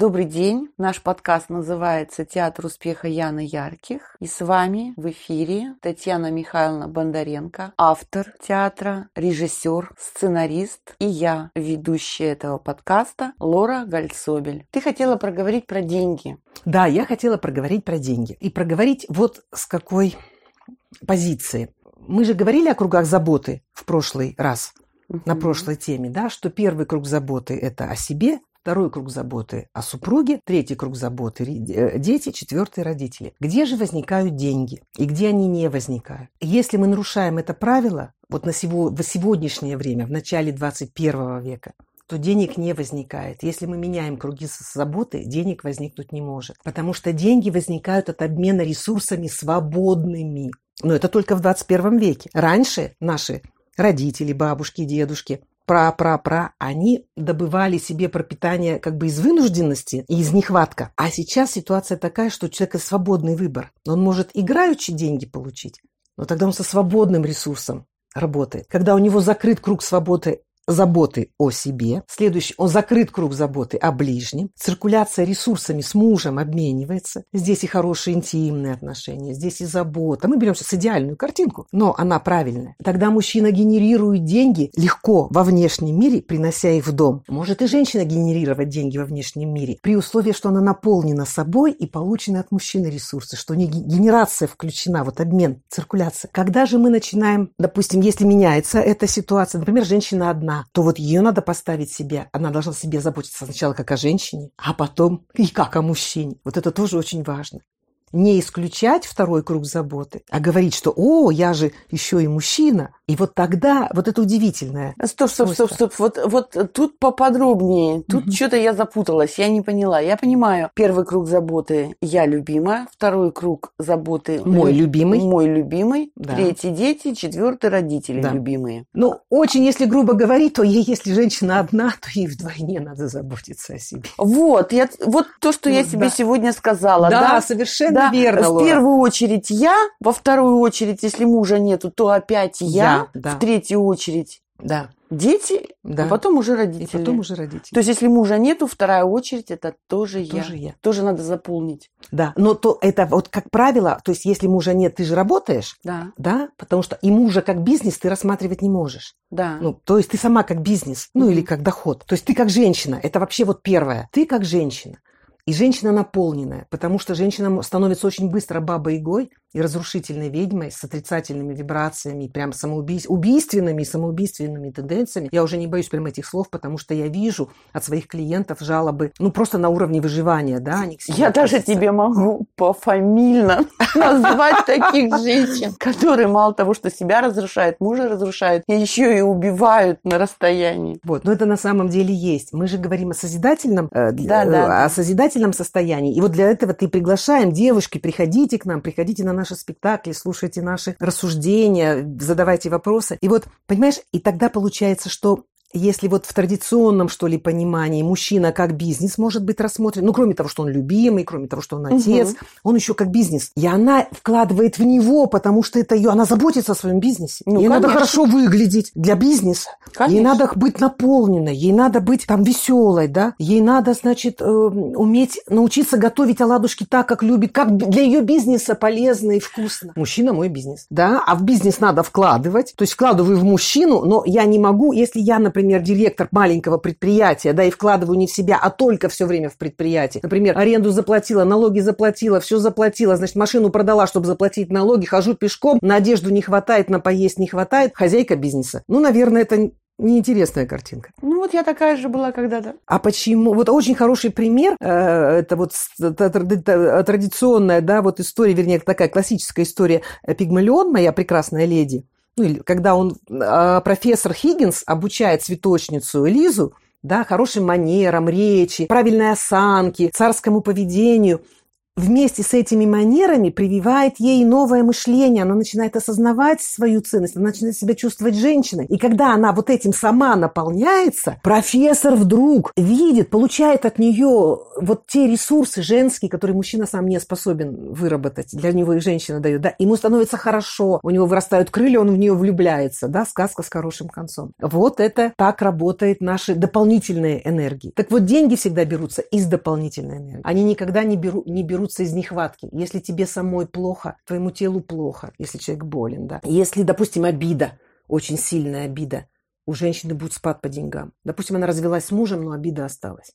Добрый день. Наш подкаст называется «Театр успеха Яны Ярких». И с вами в эфире Татьяна Михайловна Бондаренко, автор театра, режиссер, сценарист и я, ведущая этого подкаста, Лора Гальцобель. Ты хотела проговорить про деньги. Да, я хотела проговорить про деньги. И проговорить вот с какой позиции. Мы же говорили о кругах заботы в прошлый раз на прошлой теме, да, что первый круг заботы – это о себе, второй круг заботы о супруге, третий круг заботы – дети, четвертый – родители. Где же возникают деньги и где они не возникают? Если мы нарушаем это правило, вот на сего, в сегодняшнее время, в начале 21 века, то денег не возникает. Если мы меняем круги заботы, денег возникнуть не может. Потому что деньги возникают от обмена ресурсами свободными. Но это только в 21 веке. Раньше наши родители, бабушки, дедушки, пра-пра-пра, они добывали себе пропитание как бы из вынужденности и из нехватка. А сейчас ситуация такая, что у человека свободный выбор. Он может играючи деньги получить, но тогда он со свободным ресурсом работает. Когда у него закрыт круг свободы заботы о себе. Следующий, он закрыт круг заботы о ближнем. Циркуляция ресурсами с мужем обменивается. Здесь и хорошие интимные отношения, здесь и забота. Мы берем сейчас идеальную картинку, но она правильная. Тогда мужчина генерирует деньги легко во внешнем мире, принося их в дом. Может и женщина генерировать деньги во внешнем мире, при условии, что она наполнена собой и получены от мужчины ресурсы, что не генерация включена, вот обмен, циркуляция. Когда же мы начинаем, допустим, если меняется эта ситуация, например, женщина одна, то вот ее надо поставить себе. Она должна себе заботиться сначала как о женщине, а потом и как о мужчине. Вот это тоже очень важно не исключать второй круг заботы, а говорить, что «О, я же еще и мужчина». И вот тогда, вот это удивительное. Стоп, стоп, стоп, стоп. Вот, вот тут поподробнее. Тут угу. что-то я запуталась, я не поняла. Я понимаю, первый круг заботы – я любимая, второй круг заботы – мой любимый, мой любимый, да. третий – дети, четвертый – родители да. любимые. Ну, очень, если грубо говорить, то ей, если женщина одна, то ей вдвойне надо заботиться о себе. Вот, я, вот то, что ну, я себе да. сегодня сказала. Да, да? совершенно да, верно, В первую очередь я, во вторую очередь, если мужа нету, то опять я, я да. в третью очередь да. дети, да. а потом уже родители. И потом уже родители. То есть, если мужа нету, вторая очередь это тоже, тоже я. я. Тоже надо заполнить. Да, но то это вот как правило, то есть, если мужа нет, ты же работаешь. Да. Да, потому что и мужа как бизнес ты рассматривать не можешь. Да. Ну, то есть, ты сама как бизнес, ну, mm-hmm. или как доход. То есть, ты как женщина, это вообще вот первое. Ты как женщина. И женщина наполненная, потому что женщина становится очень быстро бабой-игой, и разрушительной ведьмой с отрицательными вибрациями, прям самоубийств... убийственными и самоубийственными тенденциями. Я уже не боюсь прям этих слов, потому что я вижу от своих клиентов жалобы, ну, просто на уровне выживания, да. Они я относятся. даже тебе могу пофамильно назвать таких женщин, которые мало того, что себя разрушают, мужа разрушают, еще и убивают на расстоянии. Вот, но это на самом деле есть. Мы же говорим о созидательном, э, да, да, о созидательном состоянии. И вот для этого ты приглашаем, девушки, приходите к нам, приходите на наши спектакли, слушайте наши рассуждения, задавайте вопросы. И вот, понимаешь, и тогда получается, что если вот в традиционном, что ли, понимании мужчина как бизнес может быть рассмотрен, ну, кроме того, что он любимый, кроме того, что он отец, угу. он еще как бизнес. И она вкладывает в него, потому что это ее, она заботится о своем бизнесе. Ну, ей конечно. надо хорошо выглядеть для бизнеса. Конечно. Ей надо быть наполненной, ей надо быть там веселой, да. Ей надо, значит, э, уметь научиться готовить оладушки так, как любит, как для ее бизнеса полезно и вкусно. Мужчина мой бизнес, да. А в бизнес надо вкладывать. То есть вкладываю в мужчину, но я не могу, если я, например, например, директор маленького предприятия, да, и вкладываю не в себя, а только все время в предприятие. Например, аренду заплатила, налоги заплатила, все заплатила, значит, машину продала, чтобы заплатить налоги, хожу пешком, на одежду не хватает, на поесть не хватает, хозяйка бизнеса. Ну, наверное, это неинтересная картинка. Ну вот я такая же была когда-то. А почему? Вот очень хороший пример, э, это вот традиционная, да, вот история, вернее, такая классическая история Пигмалион, моя прекрасная леди ну, когда он, а, профессор Хиггинс обучает цветочницу Элизу, да, хорошим манерам, речи, правильной осанке, царскому поведению. Вместе с этими манерами прививает ей новое мышление. Она начинает осознавать свою ценность, она начинает себя чувствовать женщиной. И когда она вот этим сама наполняется, профессор вдруг видит, получает от нее вот те ресурсы женские, которые мужчина сам не способен выработать. Для него и женщина дает. Да? Ему становится хорошо, у него вырастают крылья, он в нее влюбляется. Да? Сказка с хорошим концом. Вот это так работает наши дополнительные энергии. Так вот, деньги всегда берутся из дополнительной энергии. Они никогда не, беру, не берутся из нехватки. Если тебе самой плохо, твоему телу плохо, если человек болен. Да? Если, допустим, обида, очень сильная обида, у женщины будет спад по деньгам. Допустим, она развелась с мужем, но обида осталась.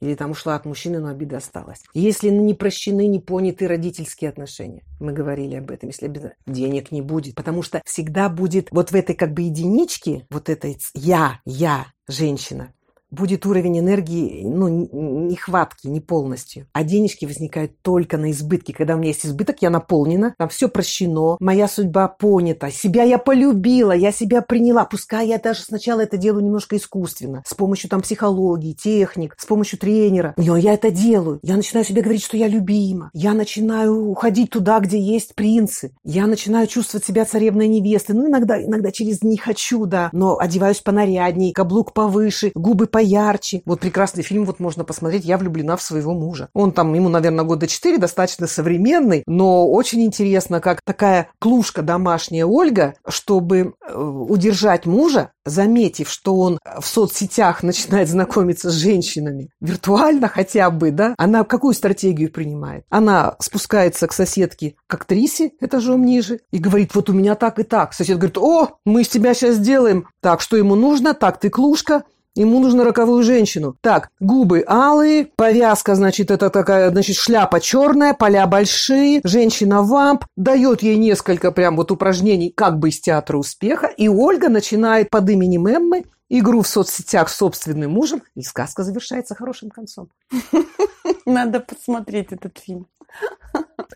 Или там ушла от мужчины, но обида осталась. Если не прощены, не поняты родительские отношения, мы говорили об этом, если обида, денег не будет. Потому что всегда будет вот в этой как бы единичке, вот этой я, я, женщина, будет уровень энергии, ну, нехватки, не полностью. А денежки возникают только на избытке. Когда у меня есть избыток, я наполнена, там все прощено, моя судьба понята, себя я полюбила, я себя приняла. Пускай я даже сначала это делаю немножко искусственно, с помощью там психологии, техник, с помощью тренера. Но я это делаю. Я начинаю себе говорить, что я любима. Я начинаю уходить туда, где есть принцы. Я начинаю чувствовать себя царевной невестой. Ну, иногда, иногда через «не хочу», да, но одеваюсь понарядней, каблук повыше, губы по ярче. Вот прекрасный фильм вот можно посмотреть «Я влюблена в своего мужа». Он там, ему, наверное, года четыре, достаточно современный, но очень интересно, как такая клушка домашняя Ольга, чтобы э, удержать мужа, заметив, что он в соцсетях начинает знакомиться с женщинами, виртуально хотя бы, да, она какую стратегию принимает? Она спускается к соседке, к актрисе этажом ниже, и говорит, вот у меня так и так. Сосед говорит, о, мы из тебя сейчас сделаем так, что ему нужно, так ты клушка, Ему нужно роковую женщину. Так, губы алые, повязка, значит, это такая, значит, шляпа черная, поля большие, женщина-вамп, дает ей несколько прям вот упражнений как бы из театра успеха, и Ольга начинает под именем Эммы игру в соцсетях с собственным мужем, и сказка завершается хорошим концом. Надо посмотреть этот фильм.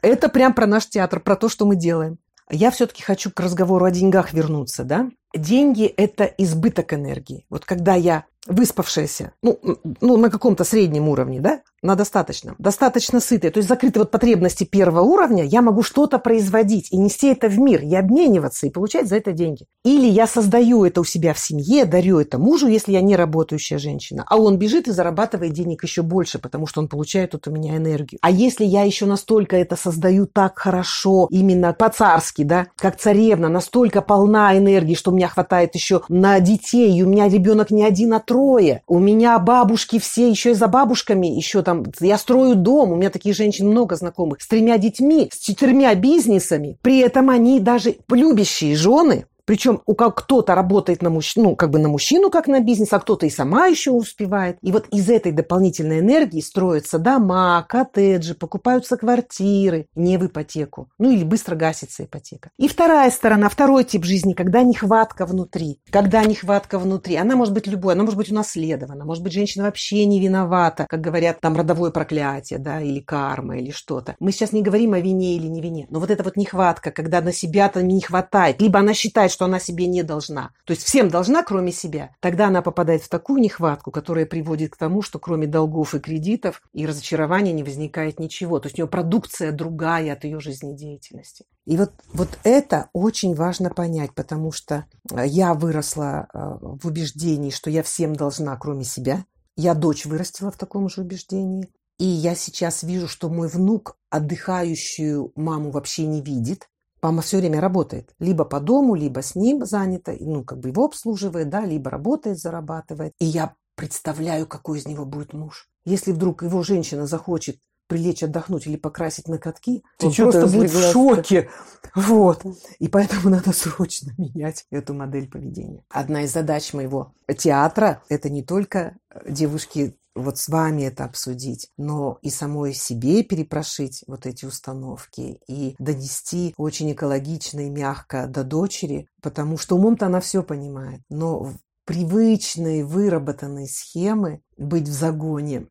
Это прям про наш театр, про то, что мы делаем. Я все-таки хочу к разговору о деньгах вернуться, да? Деньги – это избыток энергии. Вот когда я выспавшаяся, ну, ну на каком-то среднем уровне, да, на достаточном, достаточно сытая, то есть закрыты вот потребности первого уровня, я могу что-то производить и нести это в мир, и обмениваться, и получать за это деньги. Или я создаю это у себя в семье, дарю это мужу, если я не работающая женщина, а он бежит и зарабатывает денег еще больше, потому что он получает тут у меня энергию. А если я еще настолько это создаю так хорошо, именно по-царски, да, как царевна, настолько полна энергии, что меня хватает еще на детей, у меня ребенок не один, а трое, у меня бабушки все еще и за бабушками, еще там, я строю дом, у меня таких женщин много знакомых, с тремя детьми, с четырьмя бизнесами. При этом они даже любящие жены, причем у как кто-то работает на мужчину, ну, как бы на мужчину, как на бизнес, а кто-то и сама еще успевает. И вот из этой дополнительной энергии строятся дома, коттеджи, покупаются квартиры не в ипотеку. Ну или быстро гасится ипотека. И вторая сторона, второй тип жизни, когда нехватка внутри. Когда нехватка внутри. Она может быть любой, она может быть унаследована, может быть женщина вообще не виновата, как говорят, там родовое проклятие, да, или карма, или что-то. Мы сейчас не говорим о вине или не вине, но вот эта вот нехватка, когда на себя-то не хватает, либо она считает, что она себе не должна. То есть всем должна, кроме себя. Тогда она попадает в такую нехватку, которая приводит к тому, что кроме долгов и кредитов и разочарования не возникает ничего. То есть у нее продукция другая от ее жизнедеятельности. И вот, вот это очень важно понять, потому что э, я выросла э, в убеждении, что я всем должна, кроме себя. Я дочь вырастила в таком же убеждении. И я сейчас вижу, что мой внук отдыхающую маму вообще не видит. Мама все время работает. Либо по дому, либо с ним занята, ну, как бы его обслуживает, да, либо работает, зарабатывает. И я представляю, какой из него будет муж. Если вдруг его женщина захочет прилечь отдохнуть или покрасить ноготки, Ты он просто будет в шоке. Вот. И поэтому надо срочно менять эту модель поведения. Одна из задач моего театра – это не только девушки вот с вами это обсудить, но и самой себе перепрошить вот эти установки и донести очень экологично и мягко до дочери, потому что умом-то она все понимает, но привычные выработанные схемы быть в загоне,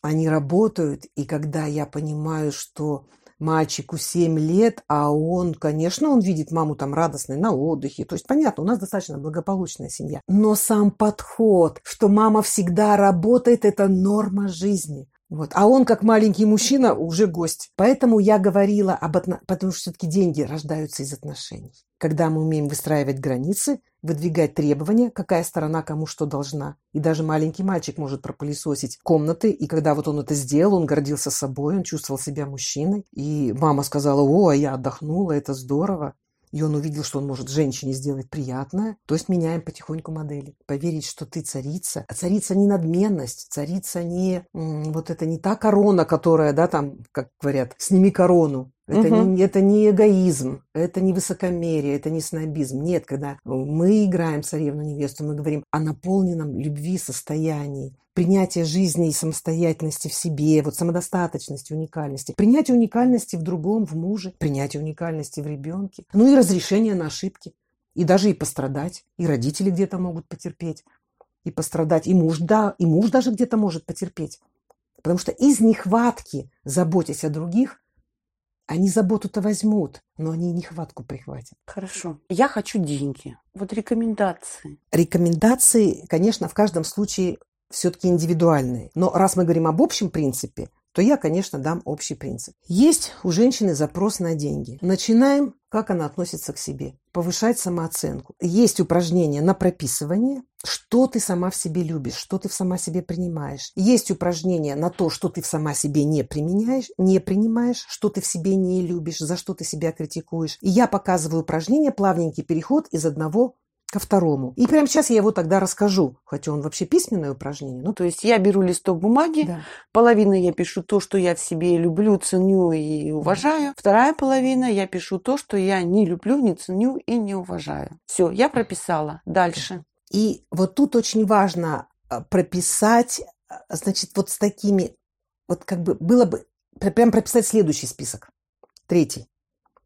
они работают, и когда я понимаю, что мальчику 7 лет, а он, конечно, он видит маму там радостной на отдыхе. То есть, понятно, у нас достаточно благополучная семья. Но сам подход, что мама всегда работает, это норма жизни. Вот. А он, как маленький мужчина, уже гость. Поэтому я говорила об отно... потому что все-таки деньги рождаются из отношений. Когда мы умеем выстраивать границы, выдвигать требования, какая сторона кому что должна. И даже маленький мальчик может пропылесосить комнаты, и когда вот он это сделал, он гордился собой, он чувствовал себя мужчиной. И мама сказала, о, а я отдохнула, это здорово и он увидел, что он может женщине сделать приятное, то есть меняем потихоньку модели. Поверить, что ты царица. А царица не надменность, царица не вот это не та корона, которая, да, там, как говорят, сними корону. Это, угу. не, это не эгоизм, это не высокомерие, это не снобизм. Нет, когда мы играем царевну-невесту, мы говорим о наполненном любви состоянии, принятие жизни и самостоятельности в себе, вот самодостаточности, уникальности, принятие уникальности в другом, в муже, принятие уникальности в ребенке, ну и разрешение на ошибки, и даже и пострадать, и родители где-то могут потерпеть, и пострадать, и муж, да, и муж даже где-то может потерпеть. Потому что из нехватки, заботясь о других, они заботу-то возьмут, но они нехватку прихватят. Хорошо. Я хочу деньги. Вот рекомендации. Рекомендации, конечно, в каждом случае все-таки индивидуальные. Но раз мы говорим об общем принципе, то я, конечно, дам общий принцип. Есть у женщины запрос на деньги. Начинаем, как она относится к себе. Повышать самооценку. Есть упражнения на прописывание, что ты сама в себе любишь, что ты в сама себе принимаешь. Есть упражнения на то, что ты в сама себе не применяешь, не принимаешь, что ты в себе не любишь, за что ты себя критикуешь. И я показываю упражнения, плавненький переход из одного ко второму. И прямо сейчас я его тогда расскажу, хотя он вообще письменное упражнение. Ну, то есть я беру листок бумаги, да. половина я пишу то, что я в себе люблю, ценю и уважаю. Да. Вторая половина я пишу то, что я не люблю, не ценю и не уважаю. Все, я прописала. Дальше. И вот тут очень важно а, прописать, а, значит, вот с такими, вот как бы было бы, прям прописать следующий список. Третий.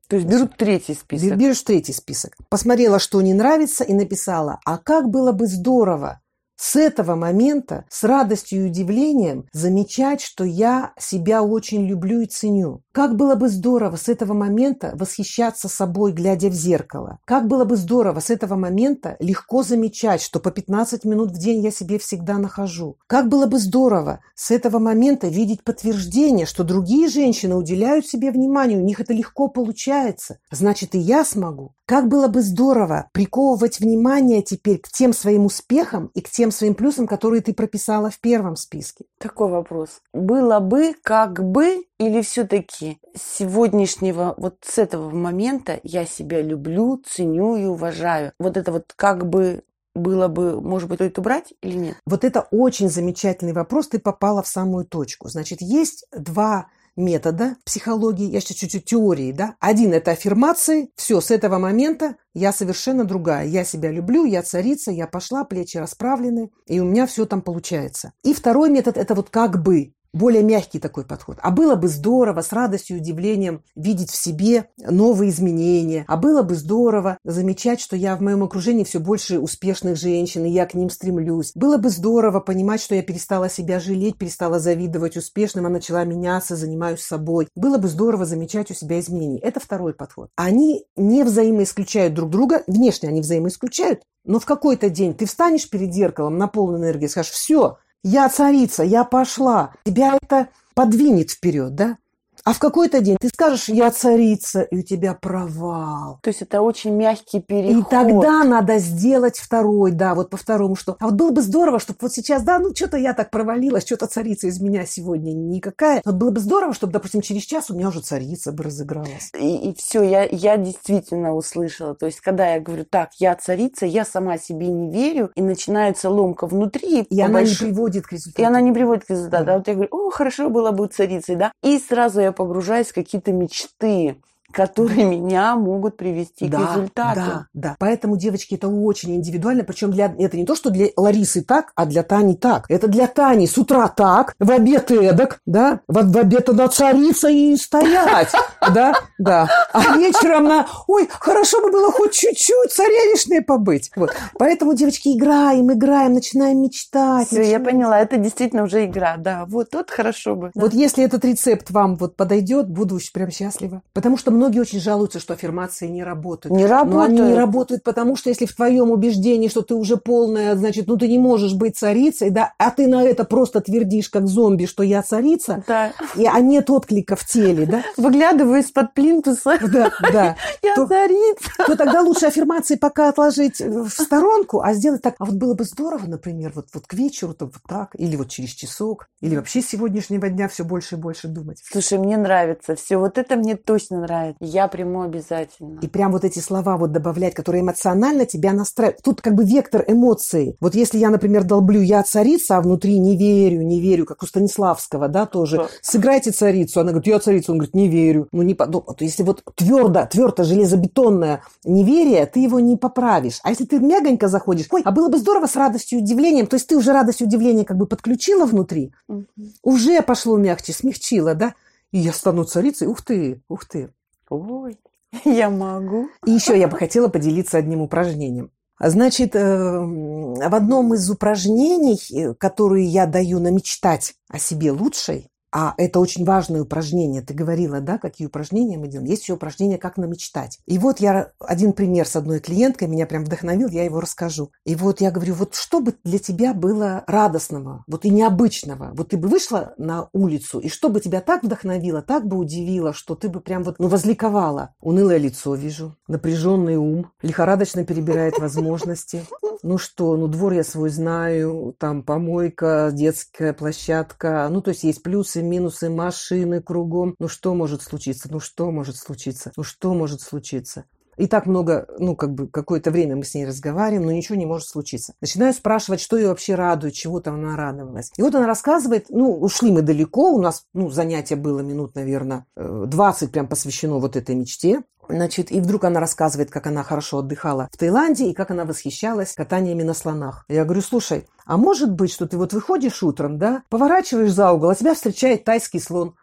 То есть берут третий список. Берешь третий список. Посмотрела, что не нравится, и написала, а как было бы здорово, с этого момента с радостью и удивлением замечать, что я себя очень люблю и ценю. Как было бы здорово с этого момента восхищаться собой, глядя в зеркало. Как было бы здорово с этого момента легко замечать, что по 15 минут в день я себе всегда нахожу. Как было бы здорово с этого момента видеть подтверждение, что другие женщины уделяют себе внимание, у них это легко получается. Значит, и я смогу. Как было бы здорово приковывать внимание теперь к тем своим успехам и к тем своим плюсам, которые ты прописала в первом списке. Такой вопрос. Было бы, как бы, или все-таки с сегодняшнего, вот с этого момента я себя люблю, ценю и уважаю. Вот это вот как бы было бы, может быть, стоит убрать или нет? Вот это очень замечательный вопрос. Ты попала в самую точку. Значит, есть два метода психологии, я сейчас чуть-чуть теории, да. Один – это аффирмации. Все, с этого момента я совершенно другая. Я себя люблю, я царица, я пошла, плечи расправлены, и у меня все там получается. И второй метод – это вот как бы более мягкий такой подход. А было бы здорово с радостью и удивлением видеть в себе новые изменения. А было бы здорово замечать, что я в моем окружении все больше успешных женщин, и я к ним стремлюсь. Было бы здорово понимать, что я перестала себя жалеть, перестала завидовать успешным, а начала меняться, занимаюсь собой. Было бы здорово замечать у себя изменения. Это второй подход. Они не взаимоисключают друг друга. Внешне они взаимоисключают, но в какой-то день ты встанешь перед зеркалом на полной энергии и скажешь, все, я царица, я пошла. Тебя это подвинет вперед, да? А в какой-то день ты скажешь, я царица, и у тебя провал. То есть это очень мягкий переход. И тогда надо сделать второй, да, вот по второму, что... А вот было бы здорово, чтобы вот сейчас, да, ну что-то я так провалилась, что-то царица из меня сегодня никакая. Но было бы здорово, чтобы, допустим, через час у меня уже царица бы разыгралась. И, и все, я, я действительно услышала. То есть когда я говорю, так, я царица, я сама себе не верю, и начинается ломка внутри. И она больш... не приводит к результату. И она не приводит к результату. Да. А вот я говорю, о, хорошо было бы царицей, да. И сразу я погружаюсь в какие-то мечты которые меня могут привести да, к результату. Да, да. Поэтому, девочки, это очень индивидуально. Причем для, это не то, что для Ларисы так, а для Тани так. Это для Тани с утра так, в обед эдак, да, в, в обед она царица и стоять, да, да. А вечером на, ой, хорошо бы было хоть чуть-чуть царевишной побыть. Вот. Поэтому, девочки, играем, играем, начинаем мечтать. Все, я поняла, это действительно уже игра, да. Вот тут хорошо бы. Вот если этот рецепт вам вот подойдет, буду прям счастлива. Потому что многие очень жалуются, что аффирмации не работают. Не работают. Но они не работают, потому что если в твоем убеждении, что ты уже полная, значит, ну ты не можешь быть царицей, да, а ты на это просто твердишь, как зомби, что я царица, Да. и, а нет отклика в теле, да, Выглядываю из-под плинтуса. да, да, Я То- царица. то тогда лучше аффирмации пока отложить в сторонку, а сделать так. А вот было бы здорово, например, вот, вот к вечеру, то вот так, или вот через часок, или вообще с сегодняшнего дня все больше и больше думать. Слушай, мне нравится все. Вот это мне точно нравится. Я приму обязательно. И прям вот эти слова вот добавлять, которые эмоционально тебя настраивают. Тут как бы вектор эмоций. Вот если я, например, долблю «я царица», а внутри не верю, не верю, как у Станиславского, да, тоже. Да. Сыграйте царицу. Она говорит, я царица. Он говорит, не верю. Ну, не подумал. То если вот твердо, твердо, железобетонное неверие, ты его не поправишь. А если ты мягонько заходишь, ой, а было бы здорово с радостью и удивлением, то есть ты уже радость и удивление как бы подключила внутри, Мгм. уже пошло мягче, смягчила, да? И я стану царицей. Ух ты, ух ты. Ой, я могу. И еще я бы хотела поделиться одним упражнением. Значит, э, в одном из упражнений, э, которые я даю на мечтать о себе лучшей, а это очень важное упражнение. Ты говорила, да, какие упражнения мы делаем? Есть еще упражнение «Как намечтать». И вот я один пример с одной клиенткой, меня прям вдохновил, я его расскажу. И вот я говорю, вот что бы для тебя было радостного, вот и необычного? Вот ты бы вышла на улицу, и что бы тебя так вдохновило, так бы удивило, что ты бы прям вот, ну, возликовала. Унылое лицо вижу, напряженный ум, лихорадочно перебирает возможности. Ну что, ну двор я свой знаю, там помойка, детская площадка, ну то есть есть плюсы, минусы, машины кругом. Ну что может случиться? Ну что может случиться? Ну что может случиться? И так много, ну, как бы, какое-то время мы с ней разговариваем, но ничего не может случиться. Начинаю спрашивать, что ее вообще радует, чего там она радовалась. И вот она рассказывает, ну, ушли мы далеко, у нас, ну, занятие было минут, наверное, э, 20 прям посвящено вот этой мечте. Значит, и вдруг она рассказывает, как она хорошо отдыхала в Таиланде и как она восхищалась катаниями на слонах. Я говорю, слушай, а может быть, что ты вот выходишь утром, да, поворачиваешь за угол, а тебя встречает тайский слон.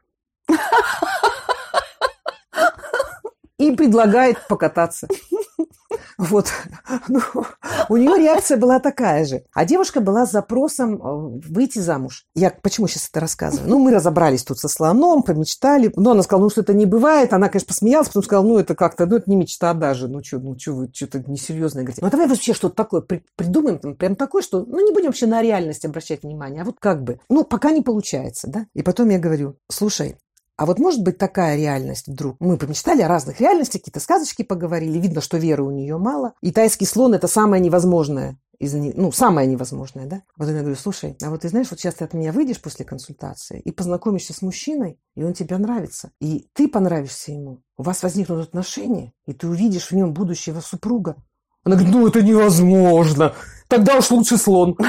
И предлагает покататься. Вот. Ну, у нее реакция была такая же. А девушка была с запросом э, выйти замуж. Я почему сейчас это рассказываю? Ну, мы разобрались тут со слоном, помечтали. Ну, она сказала, ну, что это не бывает. Она, конечно, посмеялась, потом сказала, ну, это как-то, ну, это не мечта даже. Ну, что, ну, что вы, что-то несерьезное говорите. Ну, а давай вообще что-то такое при- придумаем, там, прям такое, что, ну, не будем вообще на реальность обращать внимание, а вот как бы. Ну, пока не получается, да? И потом я говорю, слушай, а вот может быть такая реальность вдруг? Мы помечтали о разных реальностях, какие-то сказочки поговорили. Видно, что веры у нее мало. И тайский слон – это самое невозможное. Из, ну, самое невозможное, да? Вот я говорю, слушай, а вот ты знаешь, вот сейчас ты от меня выйдешь после консультации и познакомишься с мужчиной, и он тебе нравится. И ты понравишься ему. У вас возникнут отношения, и ты увидишь в нем будущего супруга. Она говорит, ну это невозможно. Тогда уж лучше слон.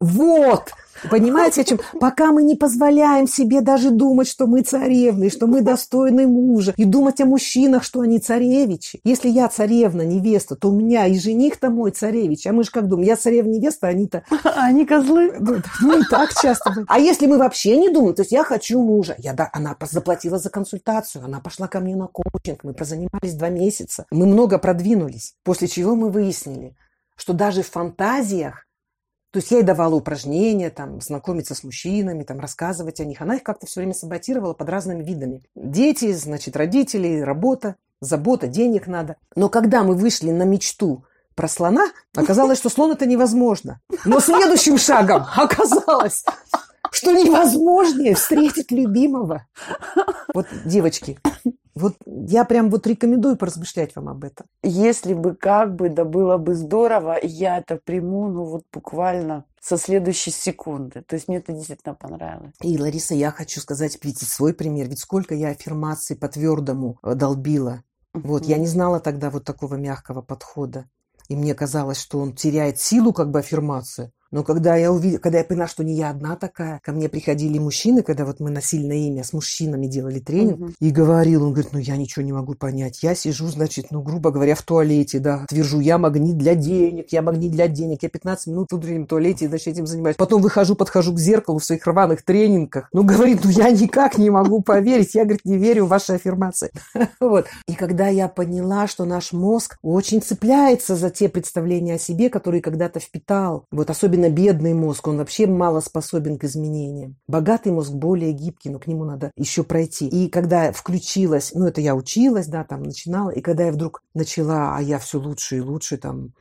Вот! Понимаете, о чем? Пока мы не позволяем себе даже думать, что мы царевны, что мы достойны мужа, и думать о мужчинах, что они царевичи. Если я царевна, невеста, то у меня и жених-то мой царевич. А мы же как думаем, я царевна, невеста, а они-то Они козлы. ну, ну, и так часто. А если мы вообще не думаем, то есть я хочу мужа. Я, да, она заплатила за консультацию, она пошла ко мне на коучинг, мы прозанимались два месяца. Мы много продвинулись, после чего мы выяснили, что даже в фантазиях, то есть я ей давала упражнения, там, знакомиться с мужчинами, там, рассказывать о них. Она их как-то все время саботировала под разными видами. Дети, значит, родители, работа, забота, денег надо. Но когда мы вышли на мечту про слона, оказалось, что слон это невозможно. Но следующим шагом оказалось, что невозможнее встретить любимого. Вот, девочки, вот я прям вот рекомендую поразмышлять вам об этом. Если бы как бы, да было бы здорово, я это приму, ну вот буквально со следующей секунды. То есть мне это действительно понравилось. И, Лариса, я хочу сказать, видите, свой пример. Ведь сколько я аффирмаций по твердому э, долбила. Вот, я не знала тогда вот такого мягкого подхода. И мне казалось, что он теряет силу как бы аффирмации. Но когда я увидела, когда я поняла, что не я одна такая, ко мне приходили мужчины, когда вот мы на сильное имя с мужчинами делали тренинг, Мгм. и говорил, он говорит, ну я ничего не могу понять. Я сижу, значит, ну, грубо говоря, в туалете, да, твержу, я магнит для денег, я магнит для денег, я 15 минут в утреннем туалете, значит, этим занимаюсь. Потом выхожу, подхожу к зеркалу в своих рваных тренингах. Ну, говорит, ну я никак не могу поверить, я, говорит, не верю в ваши аффирмации. Вот. И когда я поняла, что наш мозг очень цепляется за те представления о себе, которые когда-то впитал, вот особенно особенно бедный мозг, он вообще мало способен к изменениям. Богатый мозг более гибкий, но к нему надо еще пройти. И когда включилась, ну это я училась, да, там начинала, и когда я вдруг начала, а я все лучше и лучше там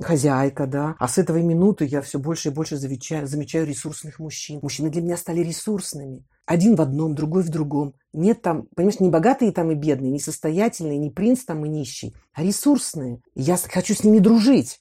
хозяйка, да. А с этой минуты я все больше и больше замечаю, замечаю ресурсных мужчин. Мужчины для меня стали ресурсными. Один в одном, другой в другом. Нет там, понимаешь, не богатые там и бедные, не состоятельные, не принц там и нищий, а ресурсные. Я хочу с ними дружить.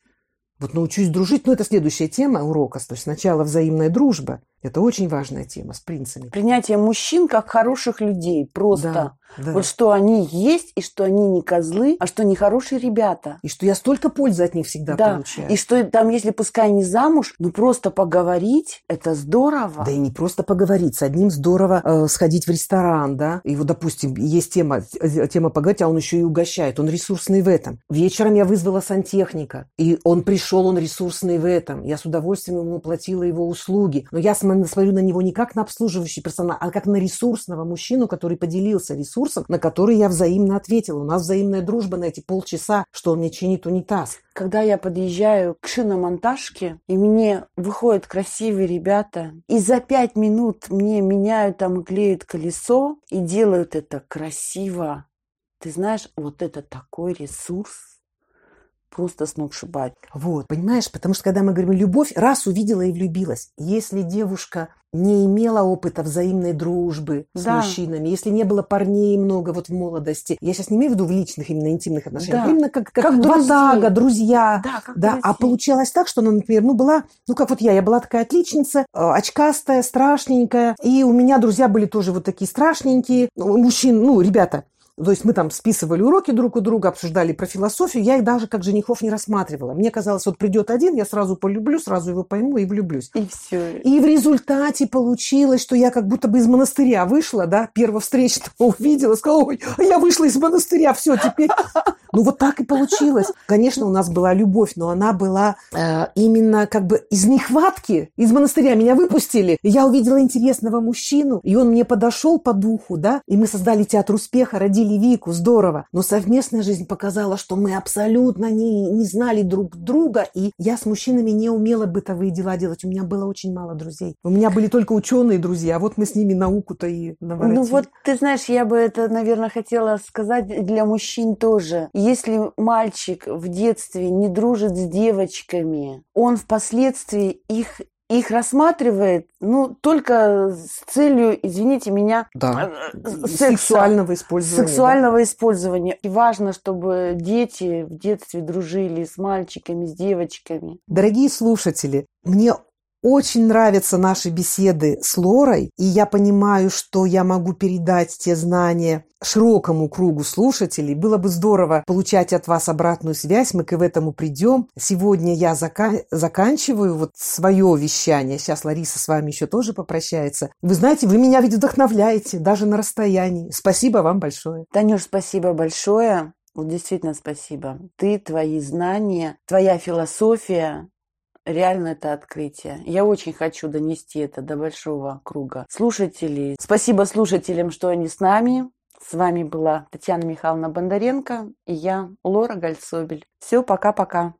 Вот научусь дружить, ну это следующая тема урока. То есть сначала взаимная дружба, это очень важная тема с принцами. Принятие мужчин как хороших людей. Просто. Да, да. Вот что они есть, и что они не козлы, а что они хорошие ребята. И что я столько пользы от них всегда да. получаю. И что там, если пускай не замуж, ну просто поговорить, это здорово. Да и не просто поговорить. С одним здорово э, сходить в ресторан, да. И вот, допустим, есть тема, э, тема поговорить, а он еще и угощает. Он ресурсный в этом. Вечером я вызвала сантехника, и он пришел, он ресурсный в этом. Я с удовольствием ему платила его услуги. Но я с смотрю на него не как на обслуживающий персонал, а как на ресурсного мужчину, который поделился ресурсом, на который я взаимно ответила. У нас взаимная дружба на эти полчаса, что он мне чинит унитаз. Когда я подъезжаю к шиномонтажке, и мне выходят красивые ребята, и за пять минут мне меняют там и клеют колесо, и делают это красиво. Ты знаешь, вот это такой ресурс просто сногсшибать. Вот, понимаешь, потому что когда мы говорим любовь, раз увидела и влюбилась. Если девушка не имела опыта взаимной дружбы с Да. мужчинами, если не было парней много вот в молодости, я сейчас не имею в виду в личных именно интимных отношениях, Да. именно как, как, Как ватага, друзья. Да, как Да, а получалось так, что она, например, ну была, ну как вот я, я была такая отличница, э, очкастая, страшненькая, и у меня друзья были тоже вот такие страшненькие, мужчин, ну, ребята. То есть мы там списывали уроки друг у друга, обсуждали про философию, я их даже как женихов не рассматривала. Мне казалось, вот придет один, я сразу полюблю, сразу его пойму и влюблюсь. И все. И в результате получилось, что я как будто бы из монастыря вышла, да, первого встречного увидела, сказала, ой, а я вышла из монастыря, все, теперь... Ну, вот так и получилось. Конечно, у нас была любовь, но она была э, именно как бы из нехватки. Из монастыря меня выпустили. Я увидела интересного мужчину, и он мне подошел по духу, да, и мы создали театр успеха, родили Вику, здорово. Но совместная жизнь показала, что мы абсолютно не, не знали друг друга, и я с мужчинами не умела бытовые дела делать. У меня было очень мало друзей. У меня были только ученые друзья, а вот мы с ними науку-то и наворотили. Ну вот, ты знаешь, я бы это, наверное, хотела сказать для мужчин тоже. Если мальчик в детстве не дружит с девочками, он впоследствии их их рассматривает, ну, только с целью, извините меня, Да. э, секса, Сексуального использования. да. сексуального использования. И важно, чтобы дети в детстве дружили с мальчиками, с девочками. Дорогие слушатели, мне очень нравятся наши беседы с Лорой, и я понимаю, что я могу передать те знания широкому кругу слушателей. Было бы здорово получать от вас обратную связь, мы к этому придем. Сегодня я зака- заканчиваю вот свое вещание. Сейчас Лариса с вами еще тоже попрощается. Вы знаете, вы меня ведь вдохновляете, даже на расстоянии. Спасибо вам большое. Танюш, спасибо большое. Вот действительно спасибо. Ты, твои знания, твоя философия, реально это открытие. Я очень хочу донести это до большого круга слушателей. Спасибо слушателям, что они с нами. С вами была Татьяна Михайловна Бондаренко и я, Лора Гальцобель. Все, пока-пока.